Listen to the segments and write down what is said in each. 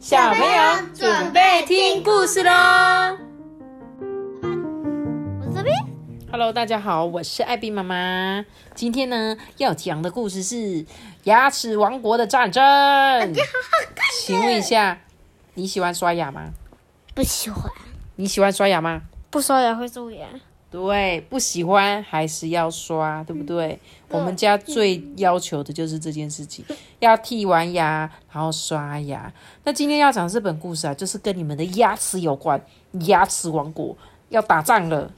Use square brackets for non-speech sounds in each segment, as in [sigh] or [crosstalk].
小朋友准备听故事喽我这边！Hello，大家好，我是艾比妈妈。今天呢，要讲的故事是《牙齿王国的战争》。请问一下，你喜欢刷牙吗？不喜欢。你喜欢刷牙吗？不刷牙会蛀牙。对，不喜欢还是要刷，对不对？我们家最要求的就是这件事情，[laughs] 要剃完牙然后刷牙。那今天要讲这本故事啊，就是跟你们的牙齿有关，牙齿王国要打仗了。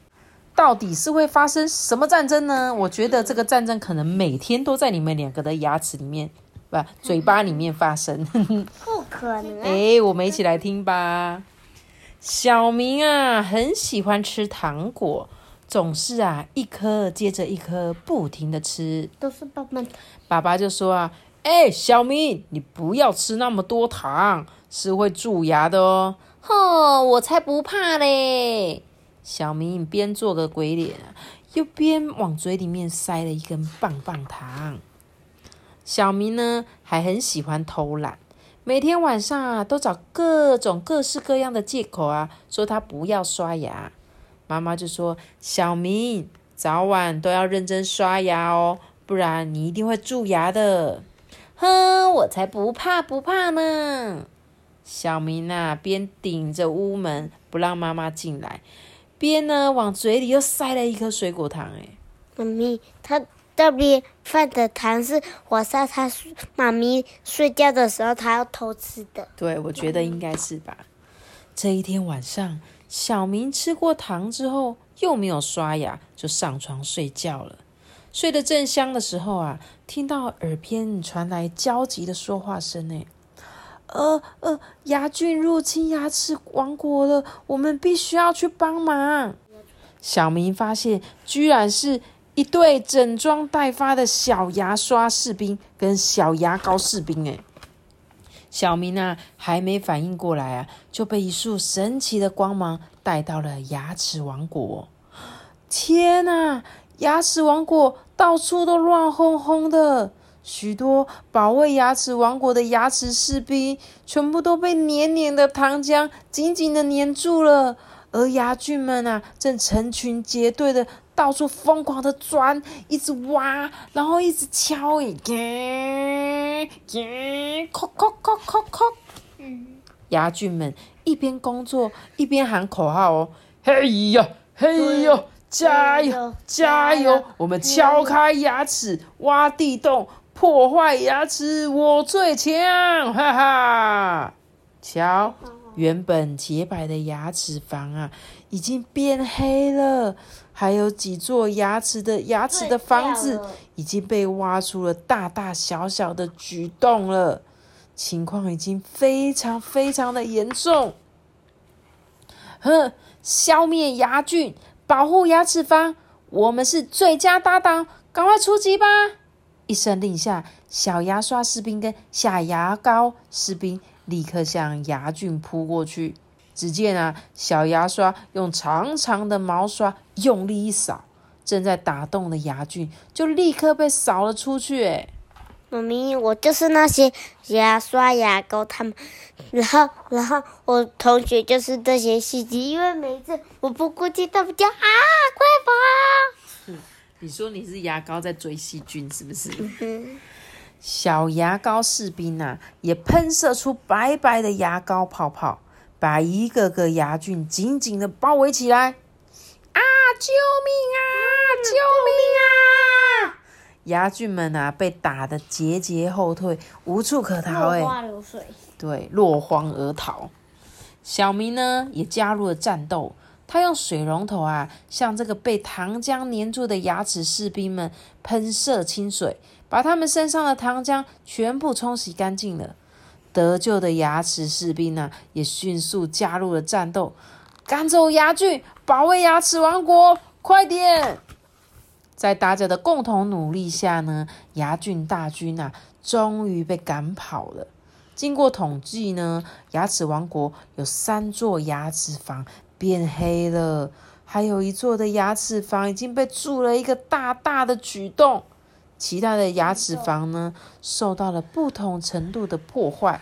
到底是会发生什么战争呢？我觉得这个战争可能每天都在你们两个的牙齿里面，不，[laughs] 嘴巴里面发生。[laughs] 不可能。哎，我们一起来听吧。小明啊，很喜欢吃糖果。总是啊，一颗接着一颗，不停的吃。都是爸爸。爸爸就说啊，哎，小明，你不要吃那么多糖，是会蛀牙的哦。哼，我才不怕嘞！小明边做个鬼脸啊，又边往嘴里面塞了一根棒棒糖。小明呢，还很喜欢偷懒，每天晚上啊，都找各种各式各样的借口啊，说他不要刷牙。妈妈就说：“小明，早晚都要认真刷牙哦，不然你一定会蛀牙的。”哼，我才不怕不怕呢！小明啊，边顶着屋门不让妈妈进来，边呢往嘴里又塞了一颗水果糖。哎，妈咪，他这边放的糖是晚上他妈咪睡觉的时候他要偷吃的。对，我觉得应该是吧。这一天晚上。小明吃过糖之后，又没有刷牙，就上床睡觉了。睡得正香的时候啊，听到耳边传来焦急的说话声：“呢，呃呃，牙菌入侵牙齿王国了，我们必须要去帮忙。”小明发现，居然是一队整装待发的小牙刷士兵跟小牙膏士兵。哎。小明啊，还没反应过来啊，就被一束神奇的光芒带到了牙齿王国。天哪！牙齿王国到处都乱哄哄的，许多保卫牙齿王国的牙齿士兵全部都被黏黏的糖浆紧紧的黏住了，而牙菌们啊，正成群结队的。到处疯狂的钻，一直挖，然后一直敲，耶耶，敲敲敲敲敲。嗯，牙菌们一边工作一边喊口号哦，嘿呀嘿呀，加油加油！我们敲开牙齿，挖地洞，破坏牙齿，我最强！哈哈，瞧，原本洁白的牙齿房啊，已经变黑了。还有几座牙齿的牙齿的房子已经被挖出了大大小小的举洞了，情况已经非常非常的严重。哼，消灭牙菌，保护牙齿房，我们是最佳搭档，赶快出击吧！一声令下，小牙刷士兵跟下牙膏士兵立刻向牙菌扑过去。只见啊，小牙刷用长长的毛刷用力一扫，正在打洞的牙菌就立刻被扫了出去。哎，妈咪，我就是那些牙刷、牙膏他们，然后，然后我同学就是这些细菌，因为每次我不过去，他们就啊，快跑！你说你是牙膏在追细菌是不是？小牙膏士兵啊，也喷射出白白的牙膏泡泡。把一个个牙菌紧紧的包围起来！啊！救命啊！救命啊！牙菌们啊，被打得节节后退，无处可逃。哎，对，落荒而逃。小明呢，也加入了战斗。他用水龙头啊，向这个被糖浆粘住的牙齿士兵们喷射清水，把他们身上的糖浆全部冲洗干净了。得救的牙齿士兵呢，也迅速加入了战斗，赶走牙菌，保卫牙齿王国！快点！在大家的共同努力下呢，牙菌大军啊，终于被赶跑了。经过统计呢，牙齿王国有三座牙齿房变黑了，还有一座的牙齿房已经被蛀了一个大大的举动。其他的牙齿房呢，受到了不同程度的破坏。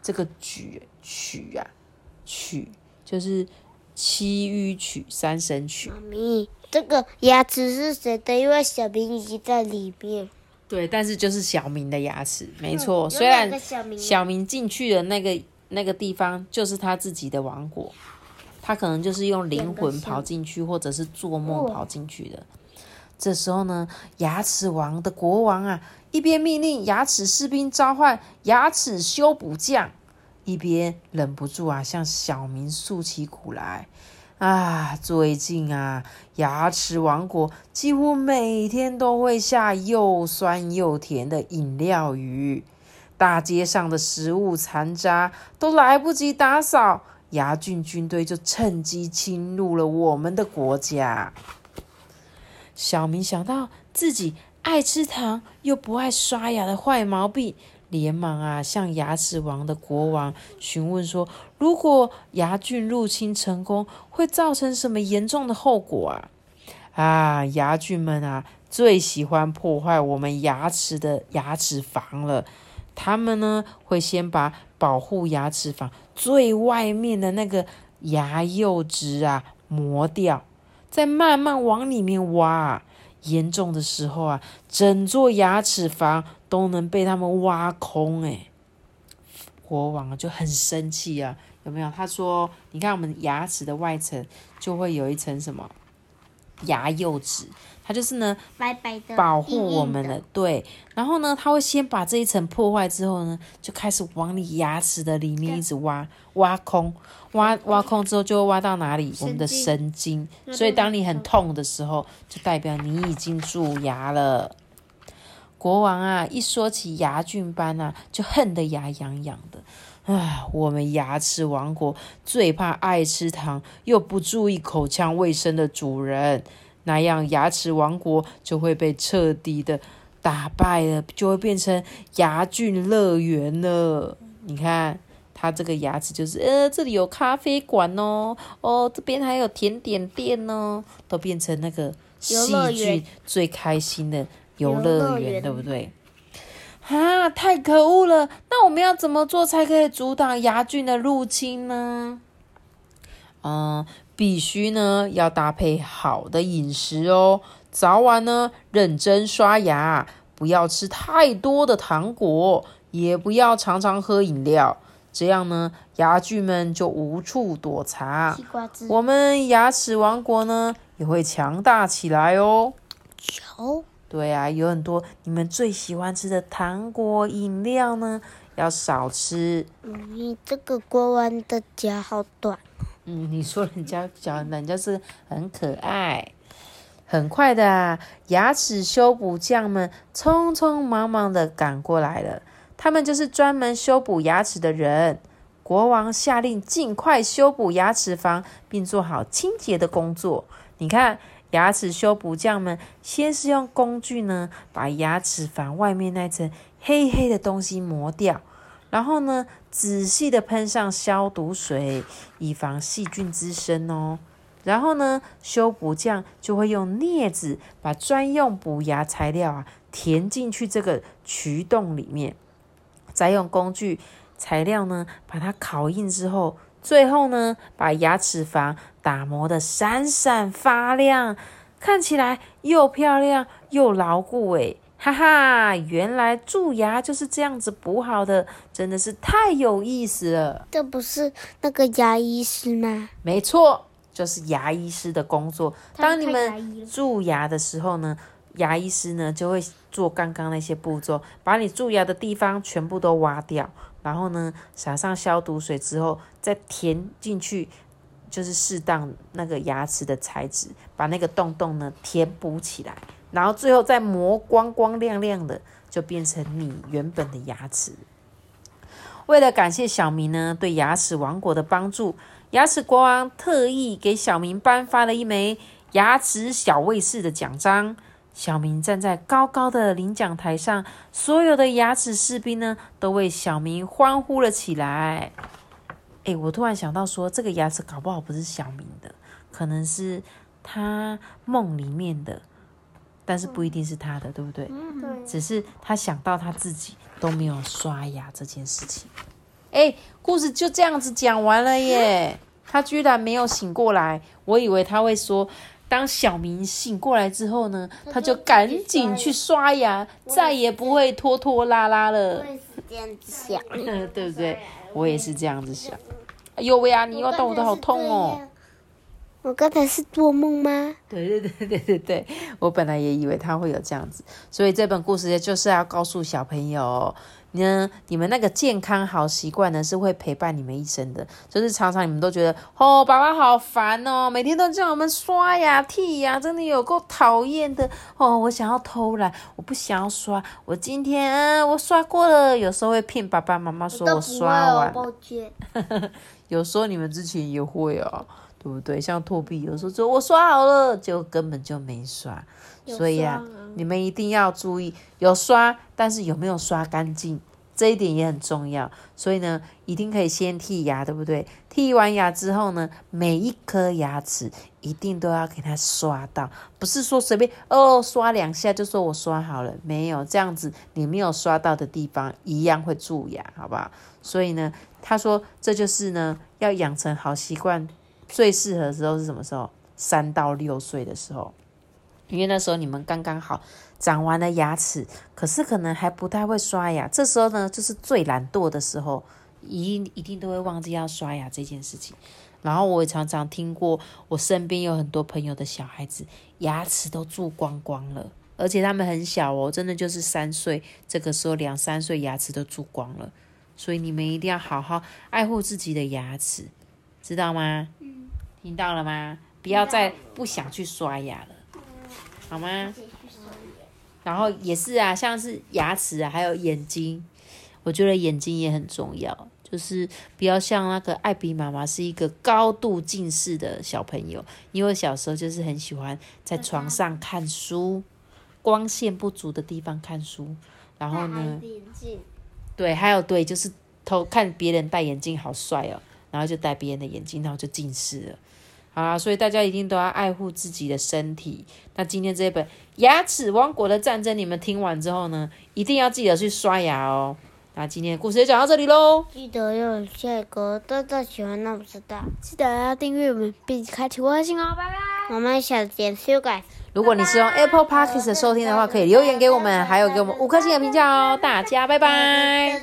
这个曲曲啊曲就是七迂曲三声曲。妈咪，这个牙齿是谁的？因为小明已经在里面。对，但是就是小明的牙齿，没错。有虽然小明进去的那个那个地方就是他自己的王国，他可能就是用灵魂跑进去，或者是做梦哦跑进去的。这时候呢，牙齿王的国王啊，一边命令牙齿士兵召唤牙齿修补匠，一边忍不住啊向小明诉起苦来。啊，最近啊，牙齿王国几乎每天都会下又酸又甜的饮料雨，大街上的食物残渣都来不及打扫，牙菌军队就趁机侵入了我们的国家。小明想到自己爱吃糖又不爱刷牙的坏毛病，连忙啊向牙齿王的国王询问说：“如果牙菌入侵成功，会造成什么严重的后果啊？”啊，牙菌们啊最喜欢破坏我们牙齿的牙齿房了。他们呢会先把保护牙齿房最外面的那个牙釉质啊磨掉，在慢慢往里面挖。严重的时候啊，整座牙齿房都能被他们挖空。哎，国王就很生气啊，有没有？他说：“你看我们牙齿的外层就会有一层什么牙釉质，它就是呢白白的，保护我们硬硬的，对。然后呢，它会先把这一层破坏之后呢，就开始往你牙齿的里面一直挖，挖空，挖挖空之后就会挖到哪里？我们的神神经。所以当你很痛的时候，就代表你已经蛀牙了。国王啊，一说起牙菌斑啊，就恨得牙痒痒的。啊，我们牙齿王国最怕爱吃糖又不注意口腔卫生的主人，那样牙齿王国就会被彻底的打败了，就会变成牙菌乐园了。你看，它这个牙齿就是，呃，这里有咖啡馆哦，哦，这边还有甜点店哦，都变成那个细菌最开心的游游乐园，乐园对不对？啊，太可恶了！那我们要怎么做才可以阻挡牙菌的入侵呢？嗯，必须呢要搭配好的饮食哦，早晚呢认真刷牙，不要吃太多的糖果，也不要常常喝饮料，这样呢牙菌们就无处躲藏。我们牙齿王国呢也会强大起来哦。球，对啊，有很多你们最喜欢吃的糖果、饮料呢，要少吃。你这个国王的脚好短，嗯，你说人家讲人家是很可爱。很快的啊，牙齿修补匠们匆匆忙忙的赶过来了。他们就是专门修补牙齿的人。国王下令尽快修补牙齿房，并做好清洁的工作。你看，牙齿修补匠们先是用工具呢，把牙齿房外面那层黑黑的东西磨掉，然后呢，仔细的喷上消毒水，以防细菌滋生哦。然后呢，修补匠就会用镊子把专用补牙材料啊填进去这个渠洞里面，再用工具材料呢把它烤硬之后，最后呢把牙齿房打磨的闪闪发亮，看起来又漂亮又牢固诶。哈哈，原来蛀牙就是这样子补好的，真的是太有意思了。这不是那个牙医师吗？没错，就是牙医师的工作。当你们蛀牙的时候呢，牙医师呢就会做刚刚那些步骤，把你蛀牙的地方全部都挖掉，然后呢撒上消毒水之后，再填进去，就是适当那个牙齿的材质，把那个洞洞呢填补起来，然后最后再磨光光亮亮的，就变成你原本的牙齿。为了感谢小明呢对牙齿王国的帮助，牙齿国王特意给小明颁发了一枚牙齿小卫士的奖章。小明站在高高的领奖台上，所有的牙齿士兵呢都为小明欢呼了起来。诶，我突然想到说，这个牙齿搞不好不是小明的，可能是他梦里面的，但是不一定是他的，对不对？对，只是他想到他自己都没有刷牙这件事情。哎，故事就这样子讲完了耶。他居然没有醒过来，我以为他会说，当小明醒过来之后呢，他就赶紧去刷牙，再也不会拖拖拉拉了。我也是这样子 [laughs] 想。对不对？我也是这样子想。哎呦喂呀，你又动的好痛哦！我刚才是做梦吗？对对对对对对，[laughs] 我本来也以为他会有这样子，所以这本故事就是要告诉小朋友。呢，你们那个健康好习惯呢，是会陪伴你们一生的。就是常常你们都觉得，哦，爸爸好烦哦，每天都叫我们刷牙剔牙，真的有够讨厌的哦。我想要偷懒，我不想要刷。我今天嗯，我刷过了。有时候会骗爸爸妈妈说我刷完。抱歉。[laughs] 有时候你们之前也会啊，对不对？像托比有时候说我刷好了，就根本就没刷。所以啊，你们一定要注意，有刷，但是有没有刷干净，这一点也很重要。所以呢，一定可以先剔牙，对不对？剔完牙之后呢，每一颗牙齿一定都要给它刷到，不是说随便哦刷两下就说我刷好了，没有这样子，你没有刷到的地方一样会蛀牙，好不好？所以呢，他说这就是呢，要养成好习惯，最适合的时候是什么时候？三到六岁的时候。因为那时候你们刚刚好长完了牙齿，可是可能还不太会刷牙。这时候呢，就是最懒惰的时候，一一定都会忘记要刷牙这件事情。然后我也常常听过，我身边有很多朋友的小孩子牙齿都蛀光光了，而且他们很小哦，真的就是三岁，这个时候两三岁牙齿都蛀光了。所以你们一定要好好爱护自己的牙齿，知道吗？嗯，听到了吗？不要再不想去刷牙了。好吗？然后也是啊，像是牙齿啊，还有眼睛，我觉得眼睛也很重要。就是不要像那个艾比妈妈是一个高度近视的小朋友，因为小时候就是很喜欢在床上看书，光线不足的地方看书。然后呢？对，还有对，就是偷看别人戴眼镜好帅哦，然后就戴别人的眼镜，然后就近视了。啊，所以大家一定都要爱护自己的身体。那今天这本《牙齿王国的战争》，你们听完之后呢，一定要记得去刷牙哦。那今天的故事就讲到这里喽。记得要下一个大大喜欢那不知道，记得要订阅我们并开启微信哦，拜拜。我们下次见，修改。如果你是用 Apple Podcast 收听的话，可以留言给我们，还有给我们五颗星的评价哦。大家拜拜。